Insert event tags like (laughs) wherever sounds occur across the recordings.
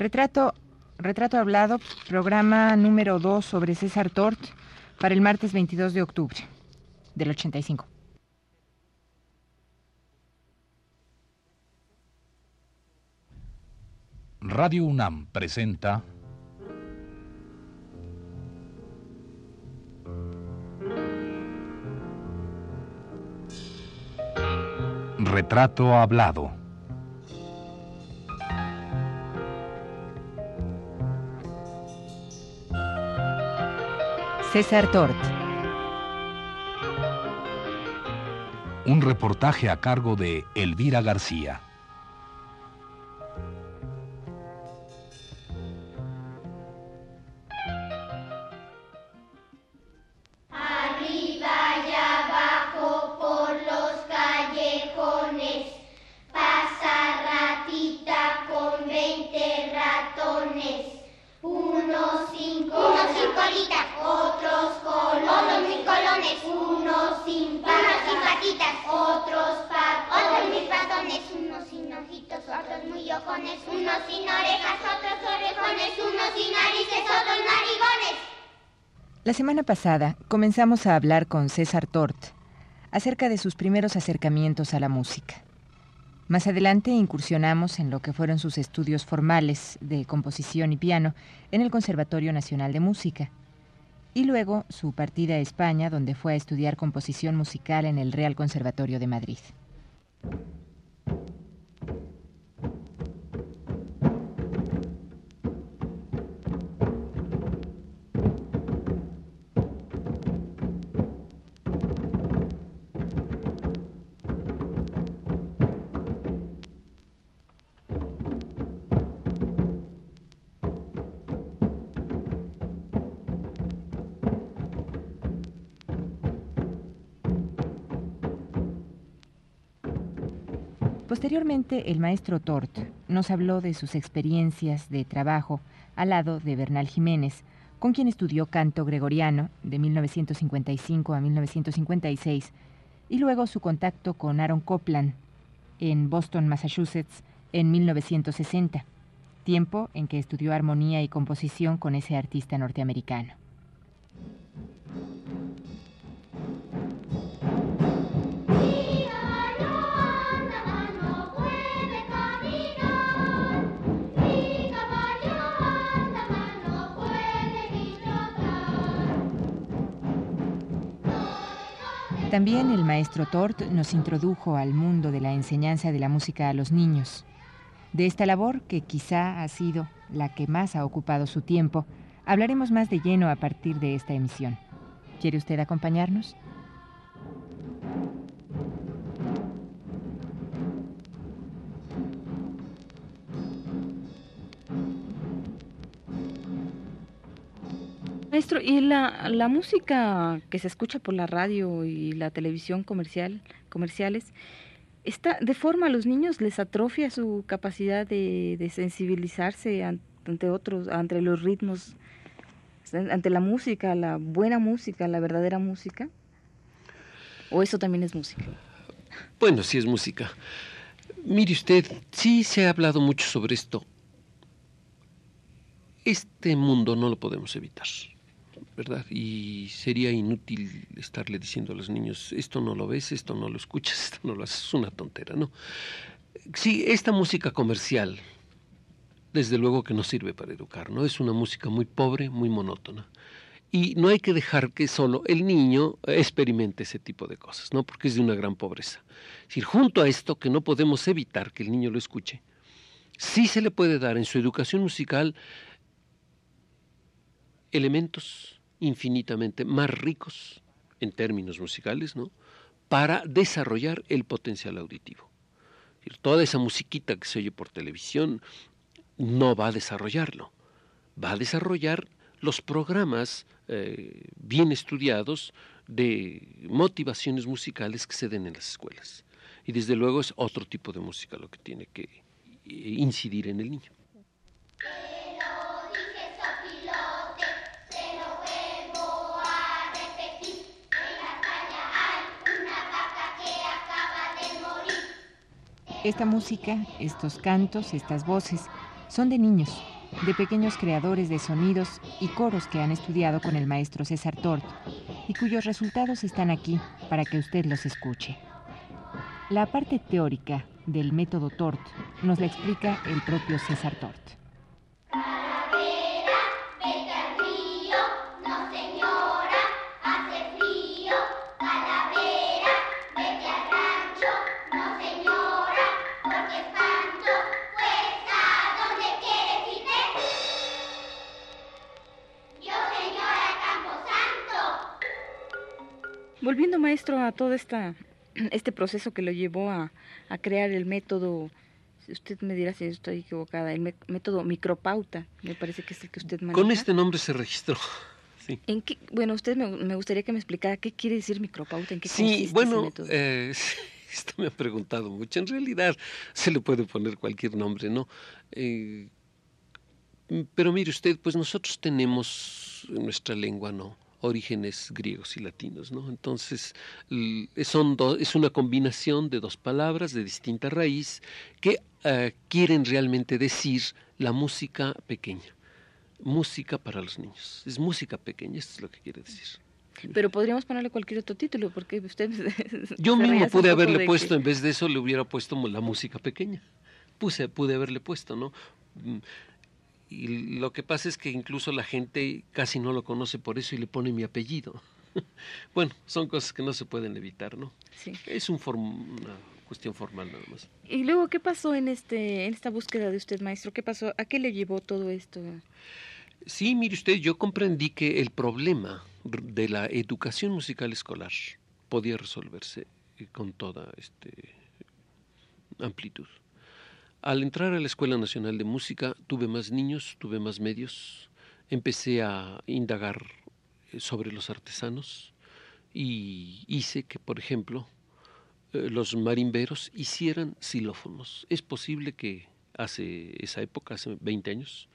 Retrato, retrato hablado, programa número 2 sobre César Tort para el martes 22 de octubre del 85. Radio UNAM presenta Retrato Hablado. César Tort. Un reportaje a cargo de Elvira García. La semana pasada comenzamos a hablar con César Tort acerca de sus primeros acercamientos a la música. Más adelante incursionamos en lo que fueron sus estudios formales de composición y piano en el Conservatorio Nacional de Música, y luego su partida a España, donde fue a estudiar composición musical en el Real Conservatorio de Madrid. Posteriormente, el maestro Tort nos habló de sus experiencias de trabajo al lado de Bernal Jiménez, con quien estudió canto gregoriano de 1955 a 1956, y luego su contacto con Aaron Copland en Boston, Massachusetts, en 1960, tiempo en que estudió armonía y composición con ese artista norteamericano. También el maestro Tort nos introdujo al mundo de la enseñanza de la música a los niños. De esta labor, que quizá ha sido la que más ha ocupado su tiempo, hablaremos más de lleno a partir de esta emisión. ¿Quiere usted acompañarnos? Maestro, ¿y la, música que se escucha por la radio y la televisión comercial, comerciales, está, de forma a los niños les atrofia su capacidad de, de sensibilizarse ante otros, ante los ritmos, ante la música, la buena música, la verdadera música? ¿O eso también es música? Bueno, sí es música. Mire usted, sí se ha hablado mucho sobre esto. Este mundo no lo podemos evitar. Y sería inútil estarle diciendo a los niños, esto no lo ves, esto no lo escuchas, (laughs) esto no lo haces, es una tontera, ¿no? Sí, esta música comercial, desde luego que no sirve para educar, ¿no? Es una música muy pobre, muy monótona. Y no hay que dejar que solo el niño experimente ese tipo de cosas, ¿no? Porque es de una gran pobreza. Es decir, junto a esto, que no podemos evitar que el niño lo escuche, sí se le puede dar en su educación musical elementos infinitamente más ricos en términos musicales, ¿no? Para desarrollar el potencial auditivo. Toda esa musiquita que se oye por televisión no va a desarrollarlo, va a desarrollar los programas eh, bien estudiados de motivaciones musicales que se den en las escuelas. Y desde luego es otro tipo de música lo que tiene que incidir en el niño. Esta música, estos cantos, estas voces, son de niños, de pequeños creadores de sonidos y coros que han estudiado con el maestro César Tort y cuyos resultados están aquí para que usted los escuche. La parte teórica del método Tort nos la explica el propio César Tort. Maestro, a todo esta, (clears throat) este proceso que lo llevó a, crear el método, usted me dirá si estoy equivocada, el método micropauta, me parece que es el que usted maneja. Con este nombre se registró. (laughs) Sí. ¿En qué, bueno, usted me, gustaría que me explicara qué quiere decir micropauta, en qué sí, bueno, eh, (laughs) esto me ha preguntado mucho. En realidad se le puede poner cualquier nombre, ¿no? Eh, pero mire usted, pues nosotros tenemos en nuestra lengua, ¿no? Orígenes griegos y latinos, ¿no? Entonces, son es una combinación de dos palabras de distinta raíz que eh, quieren realmente decir la música pequeña, música para los niños. Es música pequeña, esto es lo que quiere decir. Pero podríamos ponerle cualquier otro título, porque usted... (laughs) Yo mismo pude haberle puesto, en vez de eso, le hubiera puesto la música pequeña. Puse, pude haberle puesto, ¿no? Y lo que pasa es que incluso la gente casi no lo conoce por eso y le pone mi apellido. (laughs) bueno, son cosas que no se pueden evitar, ¿no? Sí. Es un una cuestión formal nada más. Y luego, ¿qué pasó en, este, en esta búsqueda de usted, maestro? ¿Qué pasó? ¿A qué le llevó todo esto? Sí, mire usted, yo comprendí que el problema de la educación musical escolar podía resolverse con toda este amplitud. Al entrar a la Escuela Nacional de Música tuve más niños, tuve más medios, empecé a indagar eh, sobre los artesanos y hice que, por ejemplo, eh, los marimberos hicieran xilófonos. Es posible que hace esa época, hace 20 años,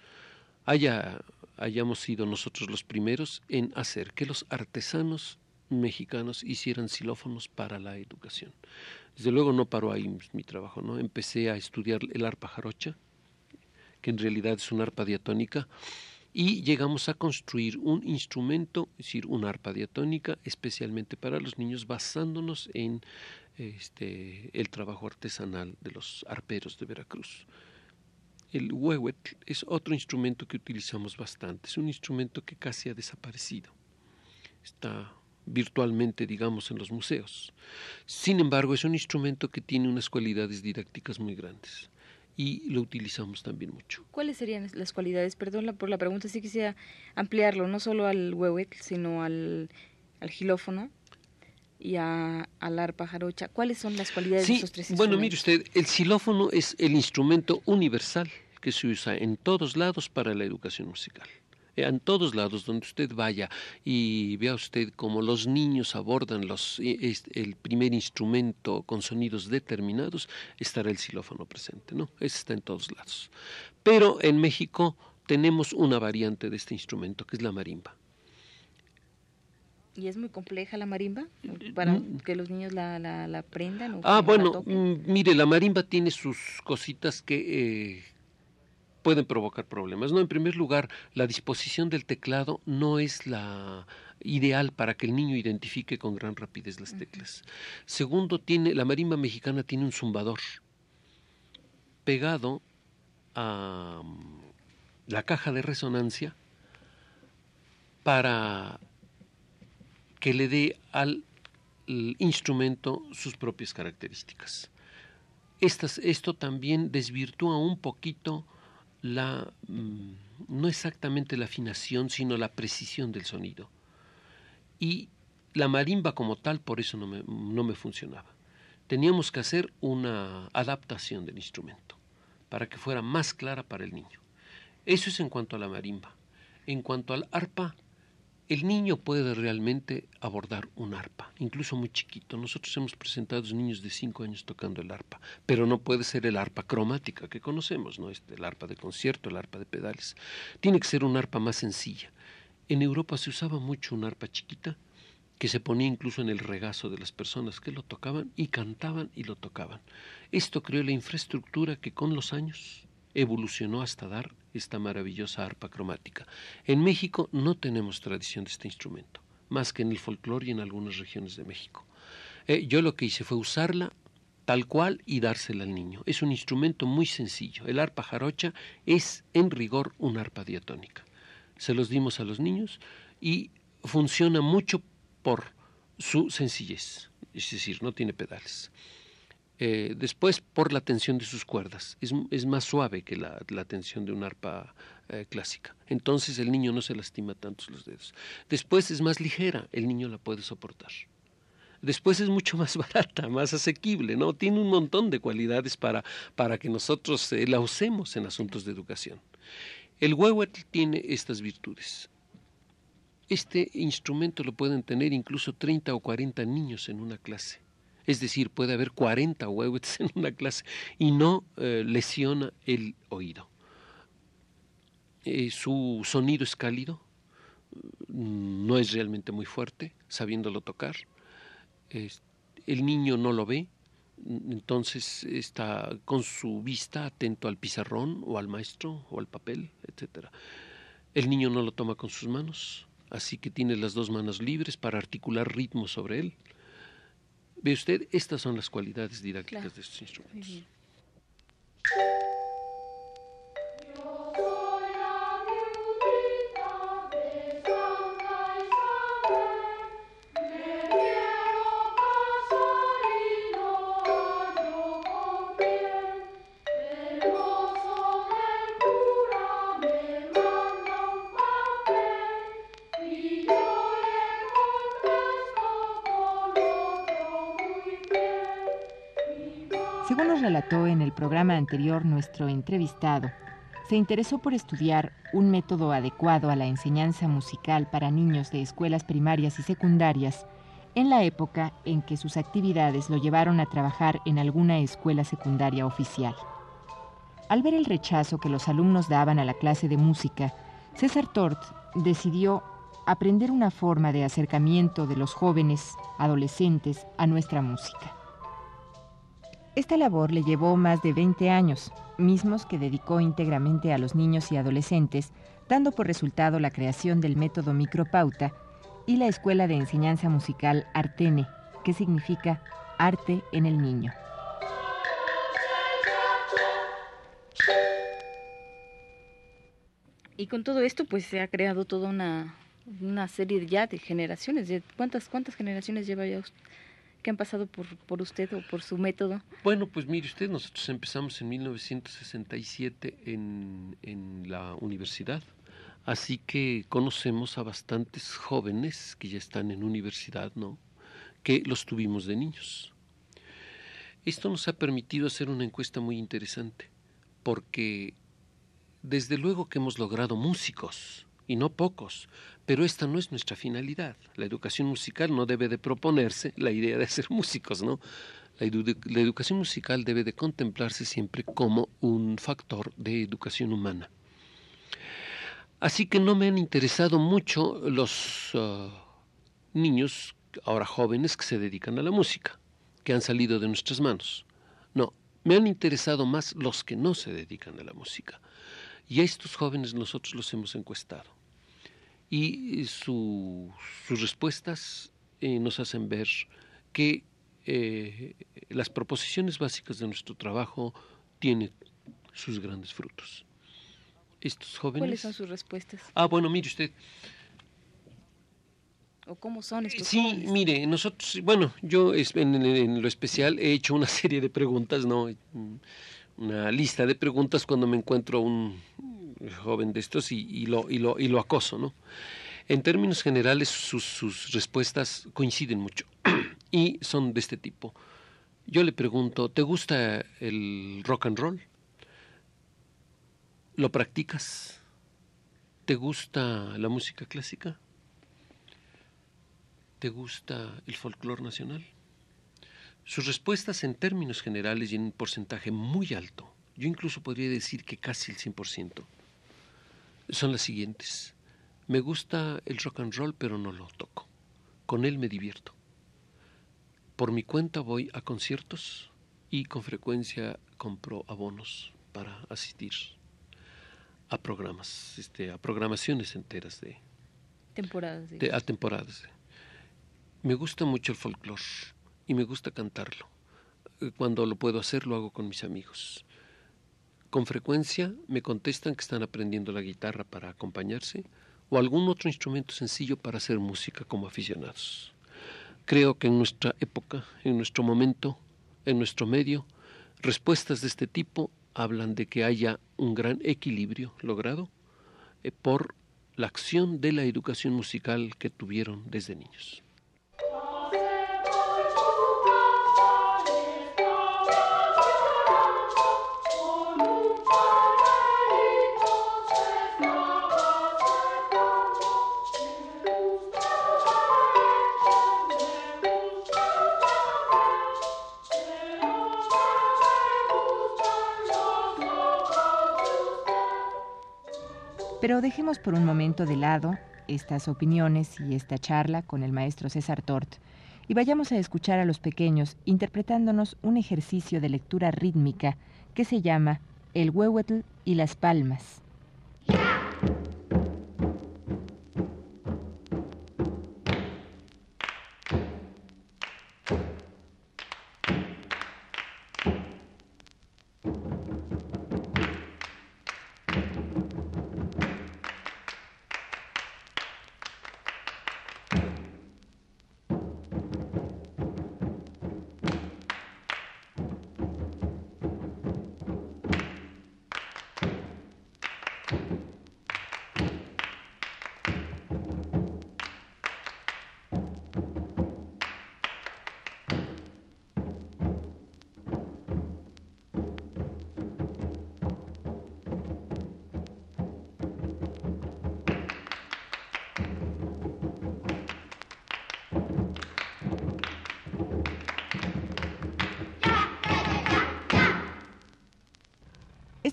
haya, hayamos sido nosotros los primeros en hacer que los artesanos mexicanos hicieran xilófonos para la educación. Desde luego no paró ahí mi trabajo, ¿no? Empecé a estudiar el arpa jarocha, que en realidad es una arpa diatónica, y llegamos a construir un instrumento, es decir, una arpa diatónica especialmente para los niños, basándonos en este, el trabajo artesanal de los arperos de Veracruz. El huehuetl es otro instrumento que utilizamos bastante, es un instrumento que casi ha desaparecido. Está virtualmente, digamos, en los museos. Sin embargo, es un instrumento que tiene unas cualidades didácticas muy grandes y lo utilizamos también mucho. ¿Cuáles serían las cualidades? Perdón por la pregunta, sí quisiera ampliarlo, no solo al huehuetl, sino al, al gilófono y a, al arpa jarocha. ¿Cuáles son las cualidades de esos tres instrumentos? Bueno, mire usted, el xilófono es el instrumento universal que se usa en todos lados para la educación musical en todos lados donde usted vaya y vea usted cómo los niños abordan los, eh, el primer instrumento con sonidos determinados, estará el xilófono presente, ¿no? Ese está en todos lados. Pero en México tenemos una variante de este instrumento, que es la marimba. ¿Y es muy compleja la marimba para mm. que los niños la, la, aprendan? ah, bueno, mm, mire, la marimba tiene sus cositas que, eh, pueden provocar problemas. No, en primer lugar, la disposición del teclado no es la ideal para que el niño identifique con gran rapidez las teclas. Segundo, tiene la marimba mexicana tiene un zumbador pegado a mm, la caja de resonancia para que le dé al instrumento sus propias características. esto también desvirtúa un poquito la, mm, no exactamente la afinación, sino la precisión del sonido. Y la marimba como tal, por eso no me, no me funcionaba. Teníamos que hacer una adaptación del instrumento para que fuera más clara para el niño. Eso es en cuanto a la marimba. En cuanto al arpa, el niño puede realmente abordar un arpa, incluso muy chiquito. Nosotros hemos presentado niños de 5 años tocando el arpa, pero no puede ser el arpa cromática que conocemos, ¿no? Este, el arpa de concierto, el arpa de pedales. Tiene que ser un arpa más sencilla. En Europa se usaba mucho un arpa chiquita que se ponía incluso en el regazo de las personas que lo tocaban y cantaban y lo tocaban. Esto creó la infraestructura que con los años evolucionó hasta dar esta maravillosa arpa cromática. En México no tenemos tradición de este instrumento, más que en el folclore y en algunas regiones de México. Eh, yo lo que hice fue usarla tal cual y dársela al niño. Es un instrumento muy sencillo. El arpa jarocha es en rigor una arpa diatónica. Se los dimos a los niños y funciona mucho por su sencillez, es decir, no tiene pedales. Eh, después, por la tensión de sus cuerdas, es, más suave que la, tensión de una arpa eh, clásica. Entonces el niño no se lastima tanto los dedos. Después es más ligera, el niño la puede soportar. Después es mucho más (laughs) barata, más asequible, ¿no? Tiene un montón de cualidades para, para que nosotros eh, la usemos en asuntos de educación. El huehuetl tiene estas virtudes. Este instrumento lo pueden tener incluso 30 o 40 niños en una clase. Es decir, puede haber 40 huehuetes (laughs) en una clase y no eh, lesiona el oído. Eh, su sonido es cálido, no es realmente muy fuerte, sabiéndolo tocar el niño no lo ve, entonces está con su vista atento al pizarrón o al maestro o al papel, etc. El niño no lo toma con sus manos, así que tiene las dos manos libres para articular ritmo sobre él. Ve usted, estas son las cualidades didácticas de estos instrumentos. En el programa anterior nuestro entrevistado, se interesó por estudiar un método adecuado a la enseñanza musical para niños de escuelas primarias y secundarias en la época en que sus actividades lo llevaron a trabajar en alguna escuela secundaria oficial. Al ver el rechazo que los alumnos daban a la clase de música, César Tort decidió aprender una forma de acercamiento de los jóvenes, adolescentes, a nuestra música. Esta labor le llevó más de 20 años, mismos que dedicó íntegramente a los niños y adolescentes, dando por resultado la creación del método micropauta y la Escuela de Enseñanza Musical Artene, que significa arte en el niño. Y con todo esto, pues se ha creado toda una, una serie ya de generaciones. ¿Cuántas, ¿Cuántas generaciones lleva ya usted? Que han pasado por, por usted o por su método? Bueno, pues mire usted, nosotros empezamos en 1967 en, en la universidad, así que conocemos a bastantes jóvenes que ya están en universidad, ¿no? Que los tuvimos de niños. Esto nos ha permitido hacer una encuesta muy interesante, porque desde luego que hemos logrado músicos, y no pocos, pero esta no es nuestra finalidad. La educación musical no debe de proponerse la idea de ser (laughs) músicos, ¿no? La, educación musical debe de contemplarse siempre como un factor de educación humana. Así que no me han interesado mucho los uh, niños, ahora jóvenes, que se dedican a la música, que han salido de nuestras manos. No, me han interesado más los que no se dedican a la música. Y a estos jóvenes nosotros los hemos encuestado y sus respuestas eh, nos hacen ver que eh, las proposiciones básicas de nuestro trabajo tienen sus grandes frutos. Estos jóvenes. ¿Cuáles son sus respuestas? Ah, bueno, mire usted. ¿O cómo son estos sí, mire, nosotros, bueno, yo en, lo especial he hecho una (laughs) serie de preguntas, ¿no? Una lista de preguntas cuando me encuentro un, joven de estos y, lo, y, lo, y lo acoso, ¿no? En términos generales, sus, sus respuestas coinciden mucho (clears throat) y son de este tipo. Yo le pregunto, ¿te gusta el rock and roll? ¿Lo practicas? ¿Te gusta la música clásica? ¿Te gusta el folclore nacional? Sus respuestas en términos generales y en un porcentaje muy alto, yo incluso podría decir que casi el 100%, son las siguientes. Me gusta el rock and roll, pero no lo toco. Con él me divierto. Por mi cuenta voy a conciertos y con frecuencia compro abonos para asistir a programas, este, a programaciones enteras de temporadas. De, a temporadas. Me gusta mucho el folclore y me gusta cantarlo. Eh, cuando lo puedo hacer, lo hago con mis amigos. Con frecuencia me contestan que están aprendiendo la guitarra para acompañarse o algún otro instrumento sencillo para hacer música como aficionados. Creo que en nuestra época, en nuestro momento, en nuestro medio, respuestas de este tipo hablan de que haya un gran equilibrio logrado eh, por la acción de la educación musical que tuvieron desde niños. Pero dejemos por un momento de lado estas opiniones y esta charla con el maestro César Tort y vayamos a escuchar a los pequeños interpretándonos un ejercicio de lectura rítmica que se llama El huehuetl y las palmas.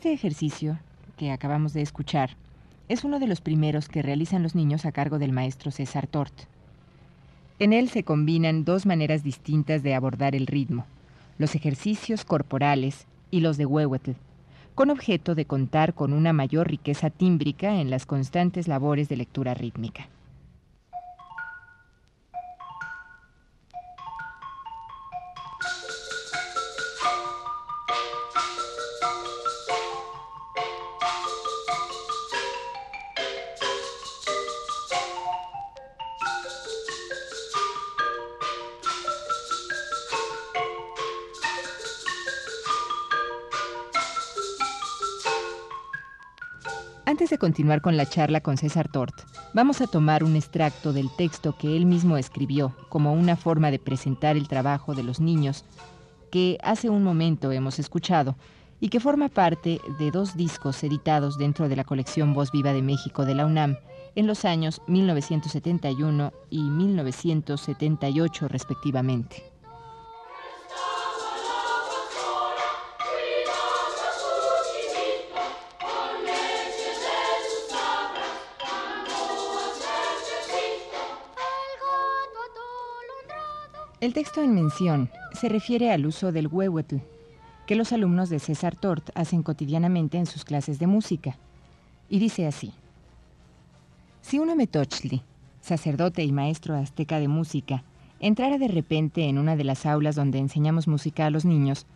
Este ejercicio que acabamos de escuchar es uno de los primeros que realizan los niños a cargo del maestro César Tort. En él se combinan dos maneras distintas de abordar el ritmo, los ejercicios corporales y los de Huehuetl, con objeto de contar con una mayor riqueza tímbrica en las constantes labores de lectura rítmica. Continuar con la charla con César Tort, vamos a tomar un extracto del texto que él mismo escribió como una forma de presentar el trabajo de los niños que hace un momento hemos escuchado y que forma parte de dos discos editados dentro de la colección Voz Viva de México de la UNAM en los años 1971 y 1978 respectivamente. El texto en mención se refiere al uso del huehuetl, que los alumnos de César Tort hacen cotidianamente en sus clases de música, y dice así. Si uno metochli, sacerdote y maestro azteca de música, entrara de repente en una de las aulas donde enseñamos música a los niños,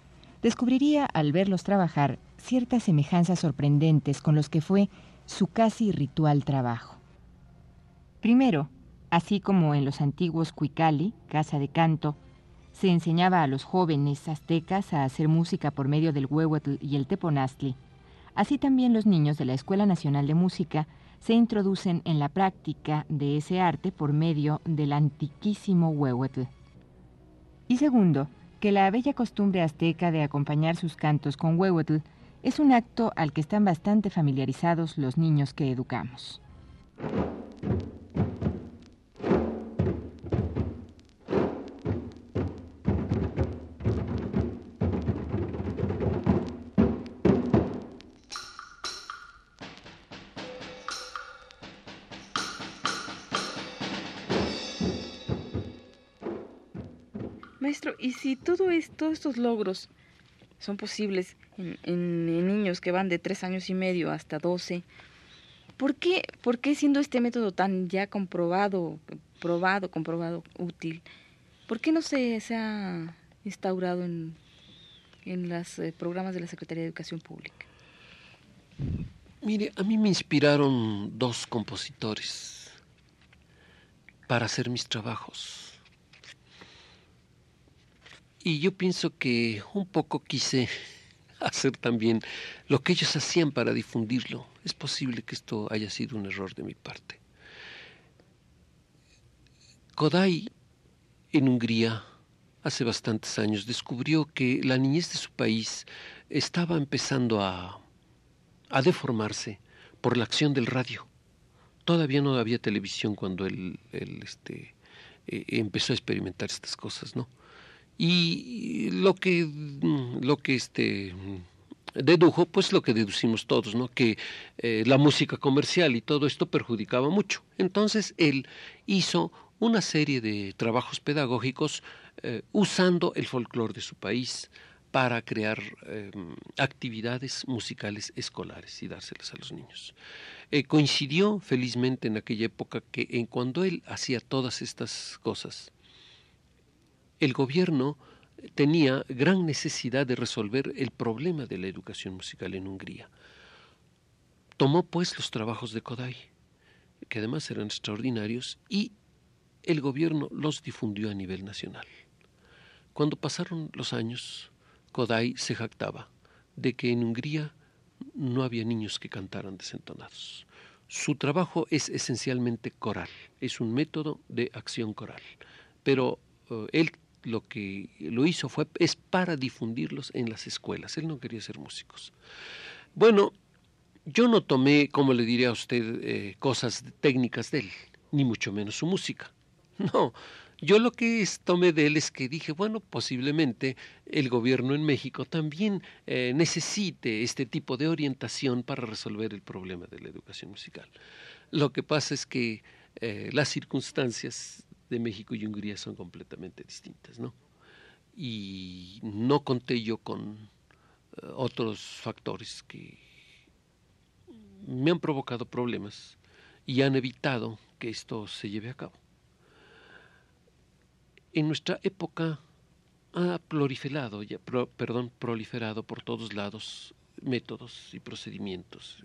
descubriría al verlos trabajar ciertas semejanzas sorprendentes con los que fue su casi ritual trabajo. Primero, Así como en los antiguos Cuicali, casa de canto, se enseñaba a los jóvenes aztecas a hacer música por medio del huehuetl y el teponaztli, así también los niños de la Escuela Nacional de Música se introducen en la práctica de ese arte por medio del antiquísimo huehuetl. Y segundo, que la bella costumbre azteca de acompañar sus cantos con huehuetl es un acto al que están bastante familiarizados los niños que educamos. Si todo todos estos logros son posibles en, niños que van de tres años y medio hasta 12. ¿Por qué, ¿Por qué siendo este método tan ya comprobado, probado, comprobado, útil, por qué no se, se ha instaurado en, en los eh, programas de la Secretaría de Educación Pública? Mire, a mí me inspiraron dos compositores para hacer mis trabajos. Y yo pienso que un poco quise (laughs) hacer también lo que ellos hacían para difundirlo. Es posible que esto haya sido un error de mi parte. Kodai en Hungría hace bastantes años descubrió que la niñez de su país estaba empezando a deformarse por la acción del radio. Todavía no había televisión cuando él, este, eh, empezó a experimentar estas cosas, ¿no? Y lo que, lo que este, dedujo, pues lo que deducimos todos, ¿no? Que eh, la música comercial y todo esto perjudicaba mucho. Entonces él hizo una serie de trabajos pedagógicos eh, usando el folclore de su país, para crear em, actividades musicales escolares y dárselas a los niños. Eh, coincidió felizmente en aquella época que en cuando él hacía todas estas cosas, el gobierno tenía gran necesidad de resolver el problema de la educación musical en Hungría. Tomó pues los trabajos de Kodai, que además eran extraordinarios, y el gobierno los difundió a nivel nacional. Cuando pasaron los años, Kodai se jactaba de que en Hungría no había niños que cantaran desentonados. Su trabajo es esencialmente coral, es un método de acción coral, pero eh, él lo que lo hizo fue es para difundirlos en las escuelas. Él no quería ser músicos. Bueno, yo no tomé, como le diría a usted, eh, cosas técnicas de él, ni mucho menos su música. No, yo lo que tomé de él es que dije, bueno, posiblemente el gobierno en México también eh, necesite este tipo de orientación para resolver el problema de la educación musical. Lo que pasa es que eh, las circunstancias de México y Hungría son completamente distintas, ¿no? Y no conté yo con eh, otros factores que me han provocado problemas y han evitado que esto se lleve a cabo en nuestra época ha proliferado, perdón, proliferado por todos lados métodos y procedimientos.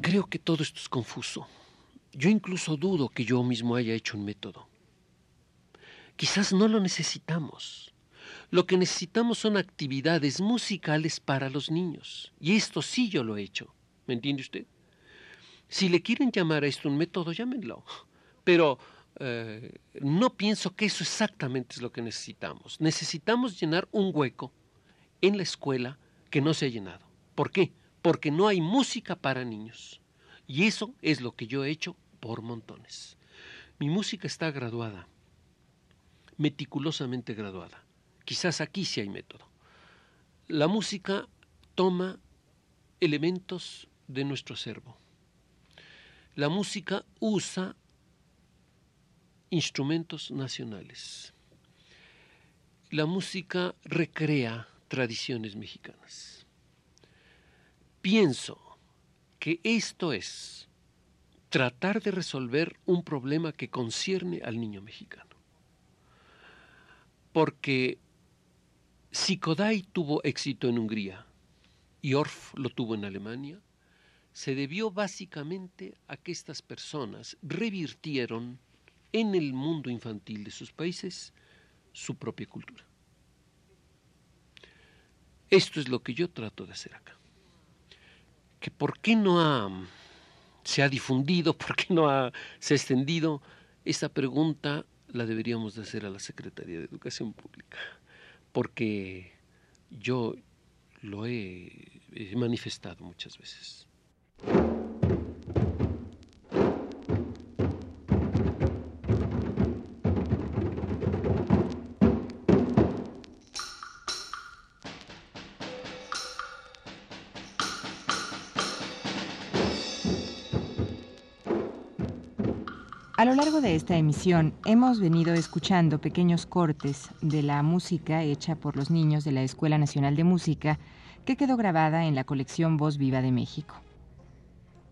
Creo que todo esto es confuso. Yo incluso dudo que yo mismo haya hecho un método. Quizás no lo necesitamos. Lo que necesitamos son actividades musicales para los niños. Y esto sí yo lo he hecho. ¿Me entiende usted? Si le quieren llamar a esto un método, llámenlo. Pero eh, no pienso que eso exactamente es lo que necesitamos. Necesitamos llenar un hueco en la escuela que no se ha llenado. ¿Por qué? Porque no hay música para niños. Y eso es lo que yo he hecho por montones. Mi música está graduada, meticulosamente graduada. Quizás aquí sí hay método. La música toma elementos de nuestro acervo. La música usa instrumentos nacionales. La música recrea tradiciones mexicanas. Pienso que esto es tratar de resolver un problema que concierne al niño mexicano. Porque si Kodai tuvo éxito en Hungría y Orff lo tuvo en Alemania, se debió básicamente a que estas personas revirtieron en el mundo infantil de sus países su propia cultura. Esto es lo que yo trato de hacer acá. Que por qué no ha, se ha difundido, (laughs) por qué no se ha extendido, esa pregunta la deberíamos de hacer a la Secretaría de Educación Pública, porque yo lo he manifestado muchas veces. Lo largo de esta emisión hemos venido escuchando pequeños cortes de la música hecha por los niños de la Escuela Nacional de Música que quedó grabada en la colección Voz Viva de México.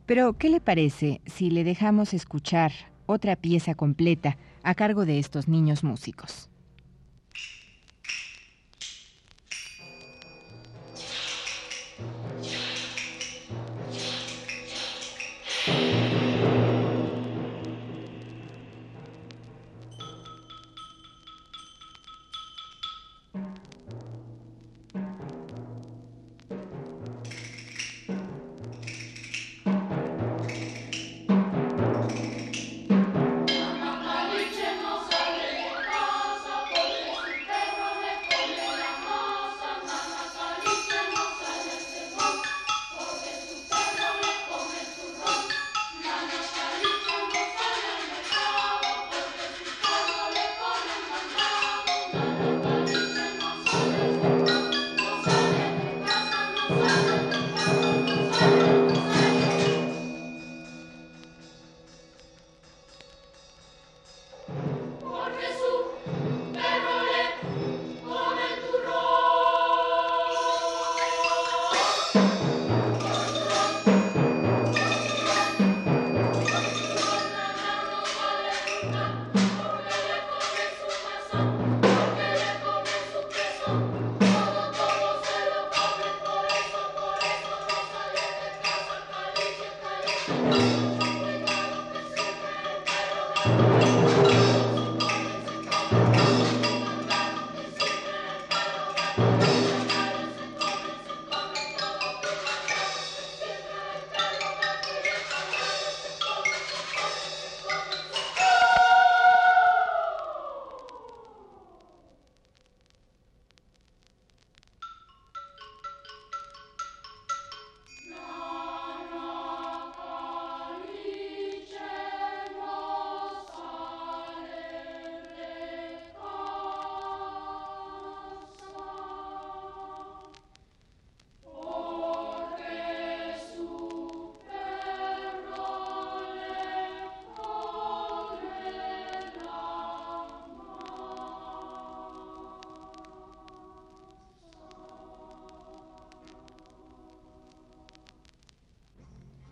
Pero, ¿qué le parece si le dejamos escuchar otra pieza completa a cargo de estos niños músicos?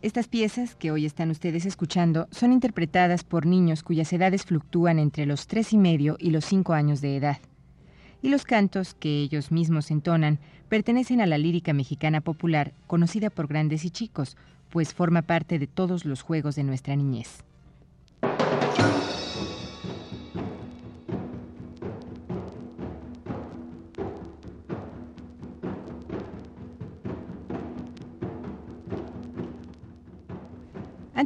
Estas piezas que hoy están ustedes escuchando son interpretadas por niños cuyas edades fluctúan entre los tres y medio y los cinco años de edad. Y los cantos que ellos mismos entonan pertenecen a la lírica mexicana popular conocida por grandes y chicos, pues forma parte de todos los juegos de nuestra niñez.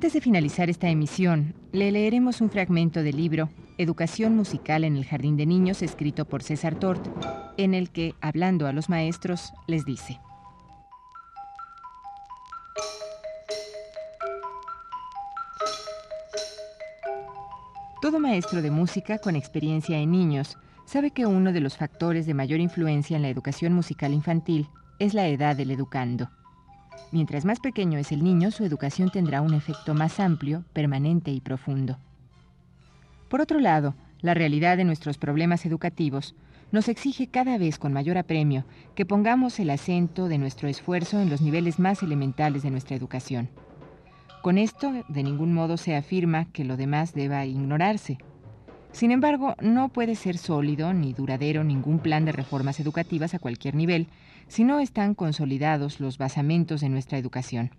Antes de finalizar esta emisión, le leeremos un fragmento del libro Educación Musical en el Jardín de Niños, escrito por César Tort, en el que, hablando a los maestros, les dice. Todo maestro de música con experiencia en niños sabe que uno de los factores de mayor influencia en la educación musical infantil es la edad del educando. Mientras más pequeño es el niño, su educación tendrá un efecto más amplio, permanente y profundo. Por otro lado, la realidad de nuestros problemas educativos nos exige cada vez con mayor apremio que pongamos el acento de nuestro esfuerzo en los niveles más elementales de nuestra educación. Con esto, de ningún modo se afirma que lo demás deba ignorarse. Sin embargo, no puede ser sólido ni duradero ningún plan de reformas educativas a cualquier nivel si no están consolidados los basamentos de nuestra educación.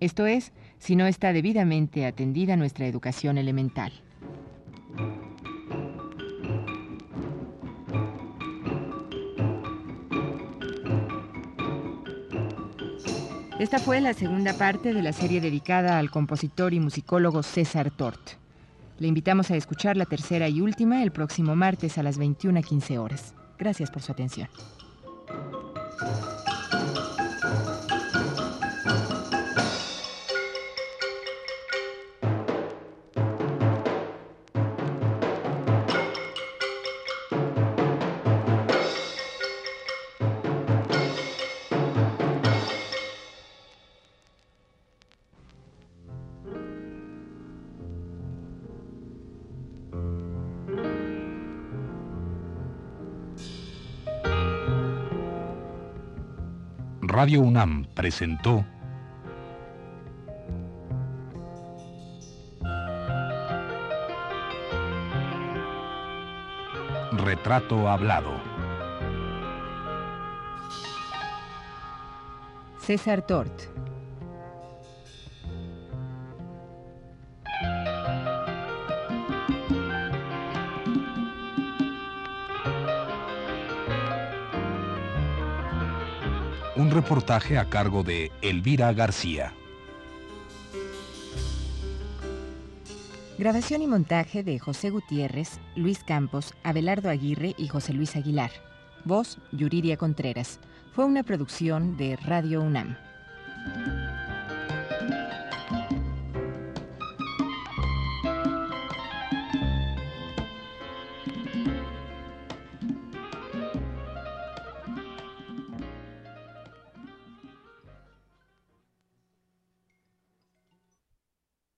Esto es, si no está debidamente atendida nuestra educación elemental. Esta fue la segunda parte de la serie dedicada al compositor y musicólogo César Tort. Le invitamos a escuchar la tercera y última el próximo martes a las 21.15 horas. Gracias por su atención. UNAM presentó Retrato Hablado. César Tort. Un reportaje a cargo de Elvira García. Grabación y montaje de José Gutiérrez, Luis Campos, Abelardo Aguirre y José Luis Aguilar. Voz, Yuridia Contreras. Fue una producción de Radio UNAM.